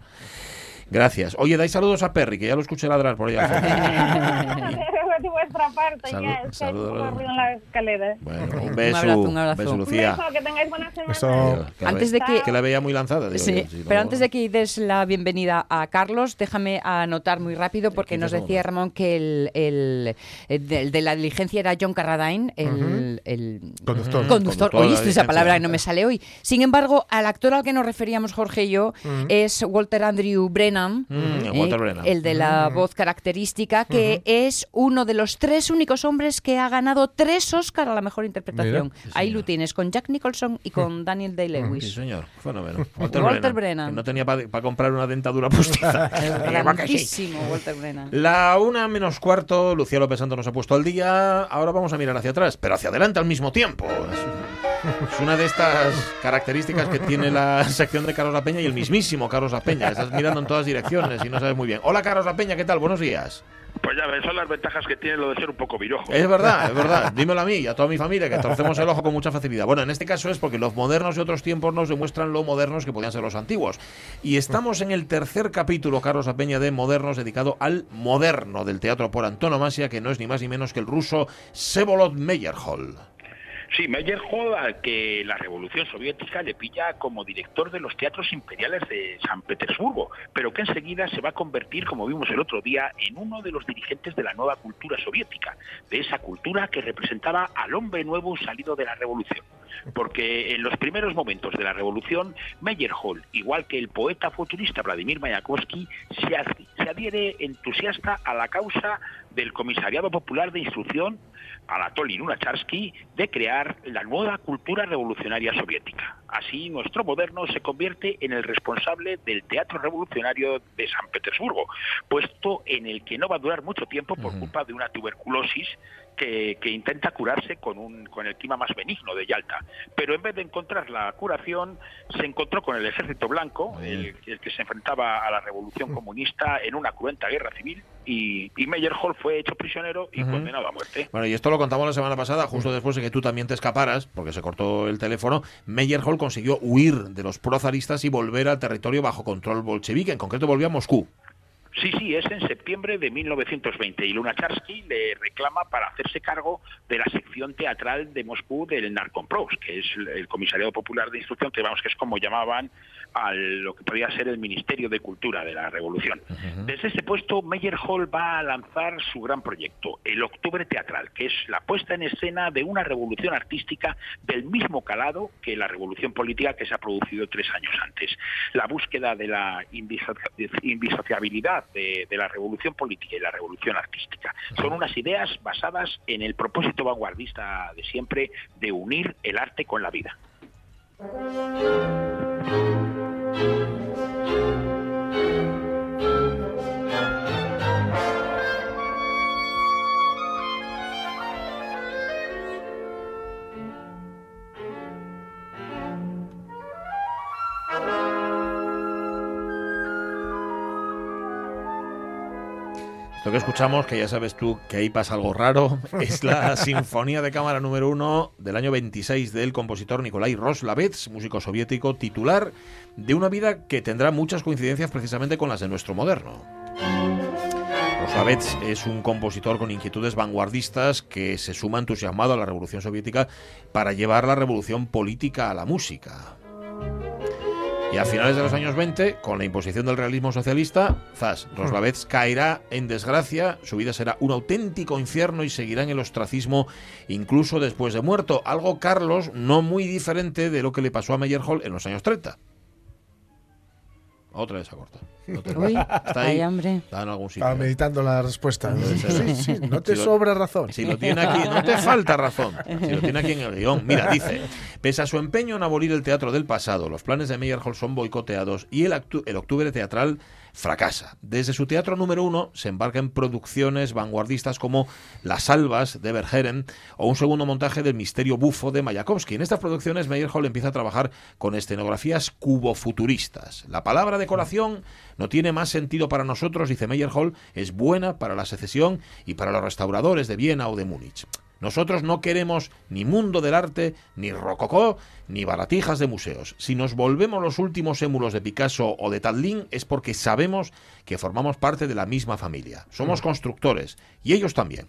Gracias. Oye, dais saludos a Perry, que ya lo escuché ladrar por allá. de vuestra parte, Salud- ya es que ruido en la escalera. Bueno, un Un beso, abrazo, un abrazo. beso, Un Lucía. Beso, que tengáis buena semana. Digo, que la Antes de que- que la veía muy lanzada. digo Sí, yo, sí, pero no- antes de que des la bienvenida a Carlos, déjame anotar muy rápido porque 15 nos decía segundos. Ramón que el, el- el de, el de la diligencia era John Carradine, el, Ujú. el Conductor. conductor. Conductor la Oíste esa palabra que no me sale hoy. Sin embargo, al actor al que nos referíamos Jorge y yo Ujú. es Walter Andrew Brennan, Mm, eh, Walter Brennan. el de la voz característica, que es uno de los tres únicos hombres que ha ganado tres Oscar a la mejor interpretación. Mira. Sí, Ahí lo tienes, con Jack Nicholson y con Daniel Day-Lewis. Sí, señor. Fenómeno. Walter Brennan. que no tenía para comprar una dentadura postiza. Walter Brennan. La una menos cuarto, Lucía López nos ha puesto al día. Ahora vamos a mirar hacia atrás, pero hacia adelante al mismo tiempo. Es una de estas características que tiene la sección de Carlos La Peña y el mismísimo Carlos La Peña. Estás mirando en todas direcciones y no sabes muy bien. Hola, Carlos La Peña, ¿qué tal? Buenos días. Pues ya ves, son las ventajas que tiene lo de ser un poco virojo. Es verdad, es verdad. Dímelo a mí y a toda mi familia, que torcemos el ojo con mucha facilidad. Bueno, en este caso es porque los modernos de otros tiempos nos demuestran lo modernos que podían ser los antiguos. Y estamos en el tercer capítulo, Carlos Apeña, de Modernos, dedicado al moderno del teatro por antonomasia, que no es ni más ni menos que el ruso Sevolod Meyerhold. Sí, Meyerhold, al que la Revolución Soviética le pilla como director de los teatros imperiales de San Petersburgo, pero que enseguida se va a convertir, como vimos el otro día, en uno de los dirigentes de la nueva cultura soviética, de esa cultura que representaba al hombre nuevo salido de la Revolución. Porque en los primeros momentos de la Revolución, Meyerhold, igual que el poeta futurista Vladimir Mayakovsky, se adhiere entusiasta a la causa del Comisariado Popular de Instrucción Anatoly Lunacharsky de crear la nueva cultura revolucionaria soviética. Así, nuestro moderno se convierte en el responsable del teatro revolucionario de San Petersburgo, puesto en el que no va a durar mucho tiempo por culpa de una tuberculosis que, que intenta curarse con, un, con el clima más benigno de Yalta. Pero en vez de encontrar la curación, se encontró con el ejército blanco, el, el que se enfrentaba a la revolución comunista en una cruenta guerra civil, y, y Meyerhold fue hecho prisionero y condenado a muerte. Bueno, y esto lo contamos la semana pasada, justo después de que tú también te escaparas, porque se cortó el teléfono. Meyerhold consiguió huir de los prozaristas y volver al territorio bajo control bolchevique. En concreto, volvió a Moscú. Sí, sí, es en septiembre de 1920 y Lunacharsky le reclama para hacerse cargo de la sección teatral de Moscú del Narkompros, que es el Comisariado Popular de Instrucción, que vamos que es como llamaban a lo que podía ser el Ministerio de Cultura de la Revolución. Desde ese puesto, Meyerhold va a lanzar su gran proyecto, el Octubre Teatral, que es la puesta en escena de una revolución artística del mismo calado que la revolución política que se ha producido tres años antes. La búsqueda de la indisocia- indisociabilidad de, de la revolución política y la revolución artística. Son unas ideas basadas en el propósito vanguardista de siempre de unir el arte con la vida. Música Esto que escuchamos, que ya sabes tú que ahí pasa algo raro, es la Sinfonía de Cámara número 1 del año 26 del compositor Nikolai Roslavets, músico soviético titular de una vida que tendrá muchas coincidencias precisamente con las de nuestro moderno. Roslavets es un compositor con inquietudes vanguardistas que se suma entusiasmado a la revolución soviética para llevar la revolución política a la música. Y a finales de los años 20, con la imposición del realismo socialista, Zas, Roslavets caerá en desgracia, su vida será un auténtico infierno y seguirá en el ostracismo incluso después de muerto. Algo, Carlos, no muy diferente de lo que le pasó a Meyerhold en los años 30. Otra vez a corta. Uy, ay, hombre. Está en algún sitio. Estaba meditando la respuesta. Sí, Sí, sí, no te Si lo- sobra razón. Si lo tiene aquí, no te falta razón. Si lo tiene aquí en el guion. Mira, dice, pese a su empeño en abolir el teatro del pasado, los planes de Meyerhold son boicoteados y el octubre teatral fracasa. Desde su teatro número uno se embarca en producciones vanguardistas como Las Albas de Verhaeren o un segundo montaje del Misterio Bufo de Mayakovsky. En estas producciones Meyerhold empieza a trabajar con escenografías cubofuturistas. La palabra decoración no tiene más sentido para nosotros, dice Meyerhold, es buena para la secesión y para los restauradores de Viena o de Múnich. Nosotros no queremos ni mundo del arte, ni rococó, ni baratijas de museos. Si nos volvemos los últimos émulos de Picasso o de Tadlin es porque sabemos que formamos parte de la misma familia. Somos constructores y ellos también.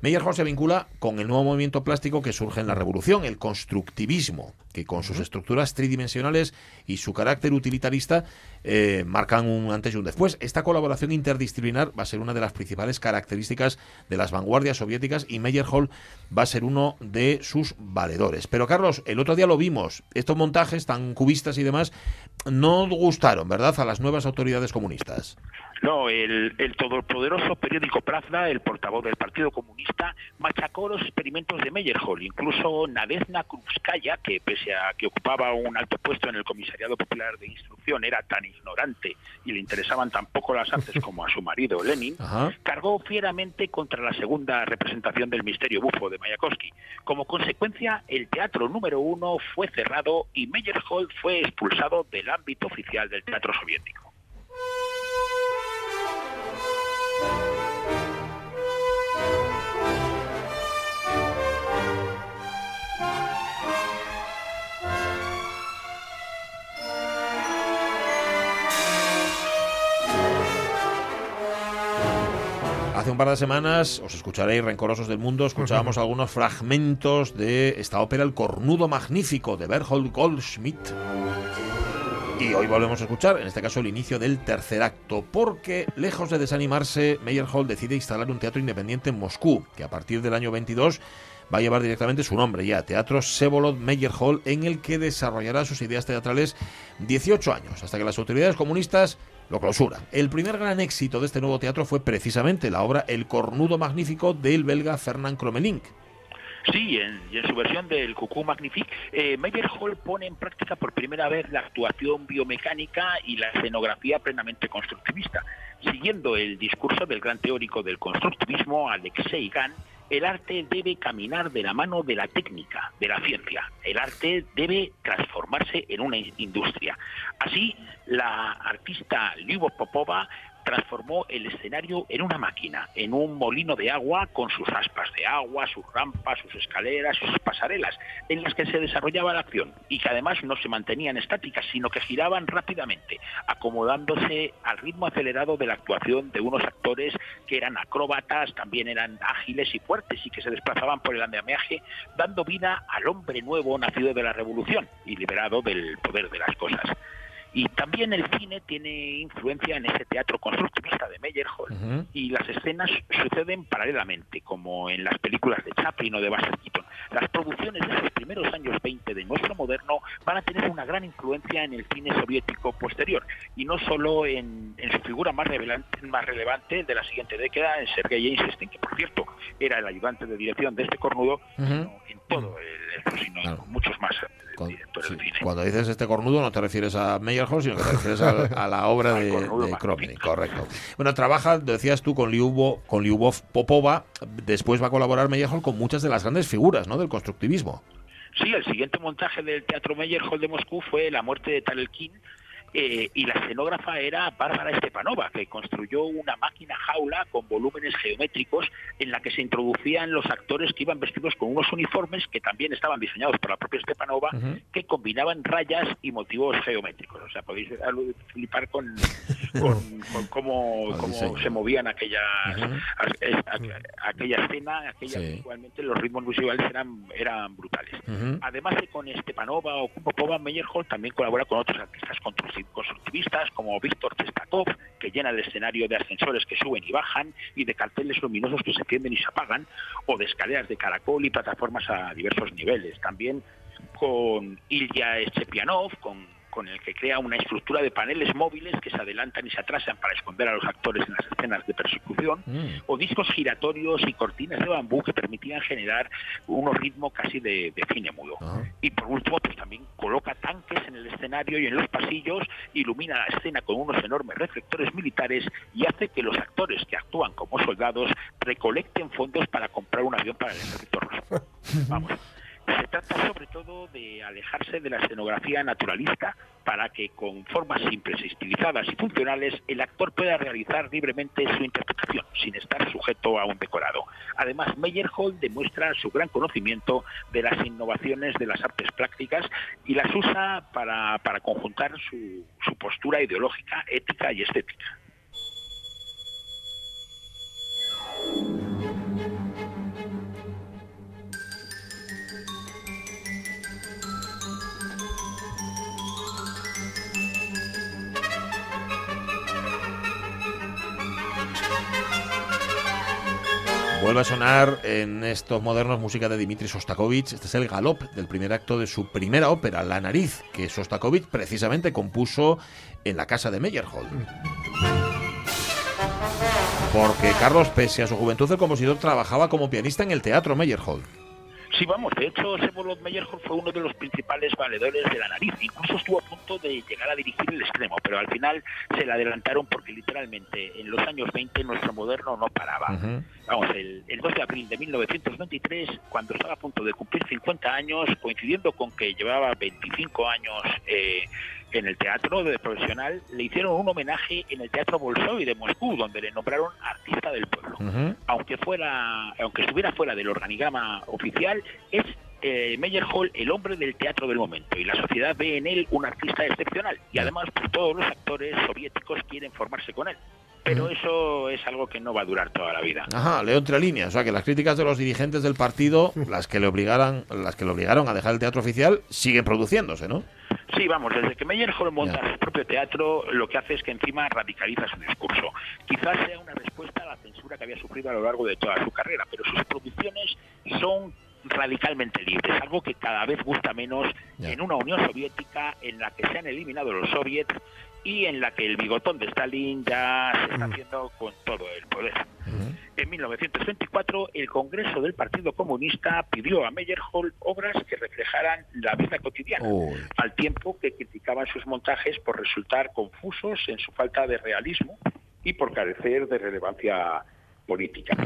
Meyerhold se vincula con el nuevo movimiento plástico que surge en la Revolución, el constructivismo, que con sus estructuras tridimensionales y su carácter utilitarista eh, marcan un antes y un después. Esta colaboración interdisciplinar va a ser una de las principales características de las vanguardias soviéticas y Meyerhold va a ser uno de sus valedores. Pero Carlos, el otro día lo vimos, estos montajes tan cubistas y demás no gustaron, ¿verdad?, a las nuevas autoridades comunistas. No, el, el todopoderoso periódico Pravda, el portavoz del Partido Comunista, machacó los experimentos de Meyerhold. Incluso Nadezhda Krupskaya, que pese a que ocupaba un alto puesto en el Comisariado Popular de Instrucción, era tan ignorante y le interesaban tan poco las artes como a su marido Lenin, cargó fieramente contra la segunda representación del misterio bufo de Mayakovsky. Como consecuencia, el teatro número uno fue cerrado y Meyerhold fue expulsado del ámbito oficial del teatro soviético. Hace un par de semanas, os escucharéis rencorosos del mundo, escuchábamos algunos fragmentos de esta ópera El Cornudo Magnífico de Bertolt Goldschmidt. Y hoy volvemos a escuchar, en este caso, el inicio del tercer acto, porque lejos de desanimarse, Meyerhold decide instalar un teatro independiente en Moscú, que a partir del año 22 va a llevar directamente su nombre ya, Teatro Sevolod Meyerhold, en el que desarrollará sus ideas teatrales 18 años, hasta que las autoridades comunistas lo clausuran. El primer gran éxito de este nuevo teatro fue precisamente la obra El Cornudo Magnífico del belga Fernand Kromelink. Sí, en, y en su versión del Cucú Magnifique, eh, Meyerhold pone en práctica por primera vez la actuación biomecánica y la escenografía plenamente constructivista. Siguiendo el discurso del gran teórico del constructivismo, Alexei Gahn, el arte debe caminar de la mano de la técnica, de la ciencia. El arte debe transformarse en una industria. Así, la artista Lyubov Popova transformó el escenario en una máquina, en un molino de agua con sus aspas de agua, sus rampas, sus escaleras, sus pasarelas, en las que se desarrollaba la acción y que además no se mantenían estáticas, sino que giraban rápidamente, acomodándose al ritmo acelerado de la actuación de unos actores que eran acróbatas, también eran ágiles y fuertes y que se desplazaban por el andamiaje, dando vida al hombre nuevo nacido de la revolución y liberado del poder de las cosas. Y también el cine tiene influencia en ese teatro constructivista de Meyerhold. Y las escenas suceden paralelamente, como en las películas de Chaplin o de Buster Keaton. Las producciones de los primeros años 20 de nuestro moderno van a tener una gran influencia en el cine soviético posterior. Y no solo en, en su figura más, relevante, más relevante de la siguiente década, en Sergei Eisenstein, que por cierto era el ayudante de dirección de este cornudo, sino en todo el, sino muchos más directores de cine. Cuando dices este cornudo no te refieres a Meyerhold, sino que te refieres a, a la obra de, de Kromelin, correcto. Bueno, trabaja, decías tú, con Lyubov, con Popova, después va a colaborar Meyerhold con muchas de las grandes figuras ¿no? del constructivismo. Sí, el siguiente montaje del Teatro Meyerhold de Moscú fue La muerte de Talelkin, eh, y la escenógrafa era Bárbara Stepanova, que construyó una máquina jaula con volúmenes geométricos en la que se introducían los actores que iban vestidos con unos uniformes que también estaban diseñados por la propia Stepanova, que combinaban rayas y motivos geométricos. O sea, podéis flipar con, con, con cómo, cómo se movían aquellas, a- a- aquella escena, aquella Sí. igualmente los ritmos visuales eran, eran brutales. Además de con Stepanova o Popova, Meyerhold también colabora con otros artistas constructi- constructivistas como Víctor Testakov, que llena el escenario de ascensores que suben y bajan y de carteles luminosos que se encienden y se apagan, o de escaleras de caracol y plataformas a diversos niveles. También con Ilya Echepianov, con con el que crea una estructura de paneles móviles que se adelantan y se atrasan para esconder a los actores en las escenas de persecución, o discos giratorios y cortinas de bambú que permitían generar unos ritmos casi de, de cine mudo. Y por último, pues también coloca tanques en el escenario y en los pasillos, ilumina la escena con unos enormes reflectores militares y hace que los actores que actúan como soldados recolecten fondos para comprar un avión para el ejército ruso. Vamos. Se trata sobre todo de alejarse de la escenografía naturalista para que con formas simples, estilizadas y funcionales el actor pueda realizar libremente su interpretación sin estar sujeto a un decorado. Además, Meyerhold demuestra su gran conocimiento de las innovaciones de las artes prácticas y las usa para, para conjuntar su, su postura ideológica, ética y estética. A sonar en estos modernos música de Dimitri Sostakovich. Este es el galop del primer acto de su primera ópera, La Nariz, que Sostakovich precisamente compuso en la casa de Meyerhold. Porque Carlos, pese a su juventud, el compositor trabajaba como pianista en el teatro Meyerhold. Sí, vamos, de hecho, Sevolod Meyerhold fue uno de los principales valedores de la nariz. Incluso estuvo a punto de llegar a dirigir el extremo, pero al final se le adelantaron porque literalmente en los años 20 nuestro moderno no paraba. Vamos, el, el 2 de abril de 1923, cuando estaba a punto de cumplir 50 años, coincidiendo con que llevaba 25 años eh, en el teatro de profesional, le hicieron un homenaje en el Teatro Bolshoi de Moscú, donde le nombraron artista del pueblo. Aunque fuera, aunque estuviera fuera del organigrama oficial, es eh, Meyerhold el hombre del teatro del momento y la sociedad ve en él un artista excepcional y además pues, todos los actores soviéticos quieren formarse con él. Pero eso es algo que no va a durar toda la vida. Ajá, leo entre líneas, o sea que las críticas de los dirigentes del partido, las que le obligaran, las que le obligaron a dejar el teatro oficial, siguen produciéndose, ¿no? Sí, vamos, desde que Meyerhold monta su propio teatro, lo que hace es que encima radicaliza su discurso. Quizás sea una respuesta a la censura que había sufrido a lo largo de toda su carrera, pero sus producciones son radicalmente libres, algo que cada vez gusta menos en una Unión Soviética en la que se han eliminado los soviets y en la que el bigotón de Stalin ya se está haciendo con todo el poder. En 1924, el Congreso del Partido Comunista pidió a Meyerhold obras que reflejaran la vida cotidiana, al tiempo que criticaban sus montajes por resultar confusos en su falta de realismo y por carecer de relevancia política.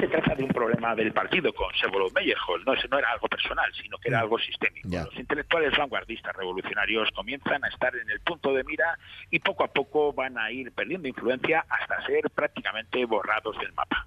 Se trata de un problema del partido con Sevolod Meyerhold, no, no era algo personal, sino que era algo sistémico. Los intelectuales vanguardistas revolucionarios comienzan a estar en el punto de mira y poco a poco van a ir perdiendo influencia hasta ser prácticamente borrados del mapa.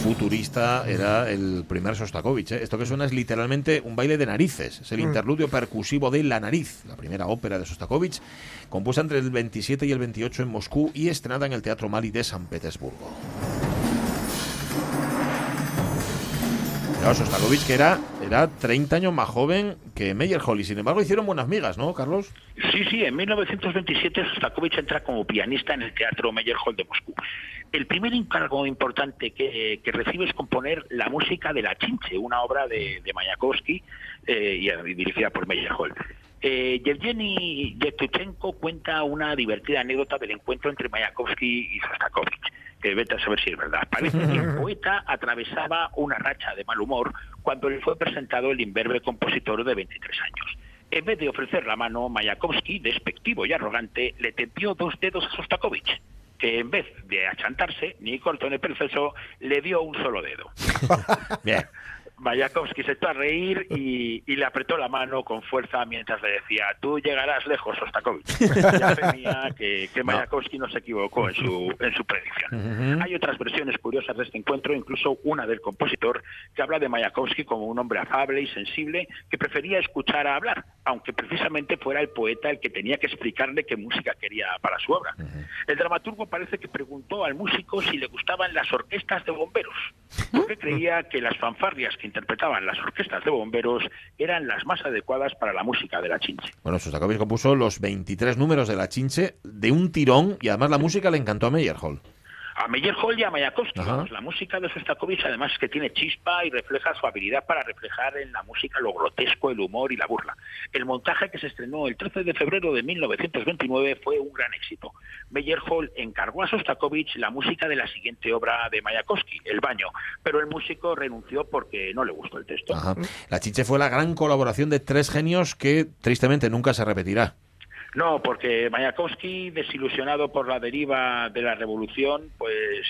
Futurista era el primer Sostakovich. ¿eh? Esto que suena es literalmente un baile de narices. Es el Mm. interludio percusivo de La Nariz, la primera ópera de Sostakovich, compuesta entre el 27 y el 28 en Moscú y estrenada en el Teatro Mali de San Petersburgo. Claro, Sostakovich que era, era 30 años más joven que Meyerhold y sin embargo hicieron buenas migas, ¿no, Carlos? Sí, sí, en 1927 Sostakovich entra como pianista en el Teatro Meyerhold de Moscú. El primer encargo importante que, que recibe es componer la música de La Chinche, una obra de, Mayakovsky eh, y, dirigida por Meyerhold. Eh, Yevgeny Yevtushenko cuenta una divertida anécdota del encuentro entre Mayakovsky y Sostakovich, que vete a saber si es verdad. Parece que el poeta atravesaba una racha de mal humor cuando le fue presentado el imberbe compositor de 23 años. En vez de ofrecer la mano, Mayakovsky, despectivo y arrogante, le tendió dos dedos a Sostakovich, que en vez de achantarse, ni corto ni perezoso, le dio un solo dedo. Bien. Mayakovsky se echó a reír y, y le apretó la mano con fuerza mientras le decía, tú llegarás lejos, Sostakovich. Ya temía que, que Mayakovsky no se equivocó en su, en su predicción. Hay otras versiones curiosas de este encuentro, incluso una del compositor, que habla de Mayakovsky como un hombre afable y sensible que prefería escuchar a hablar, aunque precisamente fuera el poeta el que tenía que explicarle qué música quería para su obra. El dramaturgo parece que preguntó al músico si le gustaban las orquestas de bomberos, porque creía que las fanfarrias que interpretaban las orquestas de bomberos eran las más adecuadas para la música de la chinche. Bueno, Sostakovich compuso los 23 números de La Chinche de un tirón y además la música le encantó a Meyerhold. A Meyerhold y a Mayakovsky. Vamos, la música de Sostakovich además que tiene chispa y refleja su habilidad para reflejar en la música lo grotesco, el humor y la burla. El montaje que se estrenó el 13 de febrero de 1929 fue un gran éxito. Meyerhold encargó a Sostakovich la música de la siguiente obra de Mayakovsky, El baño, pero el músico renunció porque no le gustó el texto. Ajá. La Chiche fue la gran colaboración de tres genios que tristemente nunca se repetirá. No, porque Mayakovsky, desilusionado por la deriva de la revolución, pues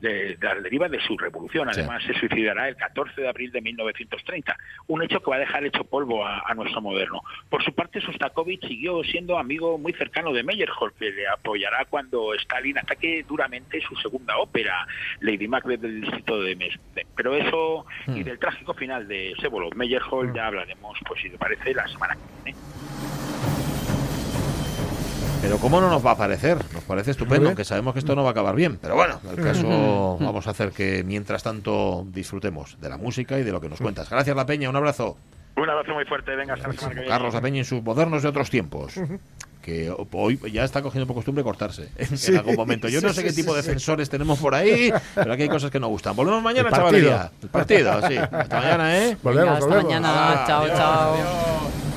de, de la deriva de su revolución, Sí. además se suicidará el 14 de abril de 1930, un hecho que va a dejar hecho polvo a, a nuestro moderno. Por su parte, Sostakovich siguió siendo amigo muy cercano de Meyerhold, que le apoyará cuando Stalin ataque duramente su segunda ópera, Lady Macbeth del distrito de Mes. Pero eso y del trágico final de Sevolov Meyerhold ya hablaremos, pues si te parece, la semana que viene. Pero ¿cómo no nos va a parecer? Nos parece estupendo, aunque sabemos que esto no va a acabar bien. Pero bueno, en el caso vamos a hacer que mientras tanto disfrutemos de la música y de lo que nos cuentas. Gracias La Peña, un abrazo. Un abrazo muy fuerte, venga, hasta la semana que viene. Carlos La Peña en sus modernos de otros tiempos. Que hoy ya está cogiendo por costumbre cortarse en, Sí, algún momento. Yo no sé sí, qué sí, tipo de sí. sensores tenemos por ahí, pero aquí hay cosas que nos gustan. Volvemos mañana, El chavalería. El partido, sí. Hasta mañana, ¿eh? Volvemos, Venga, hasta volvemos. mañana. Ah, chao, adiós, chao. adiós.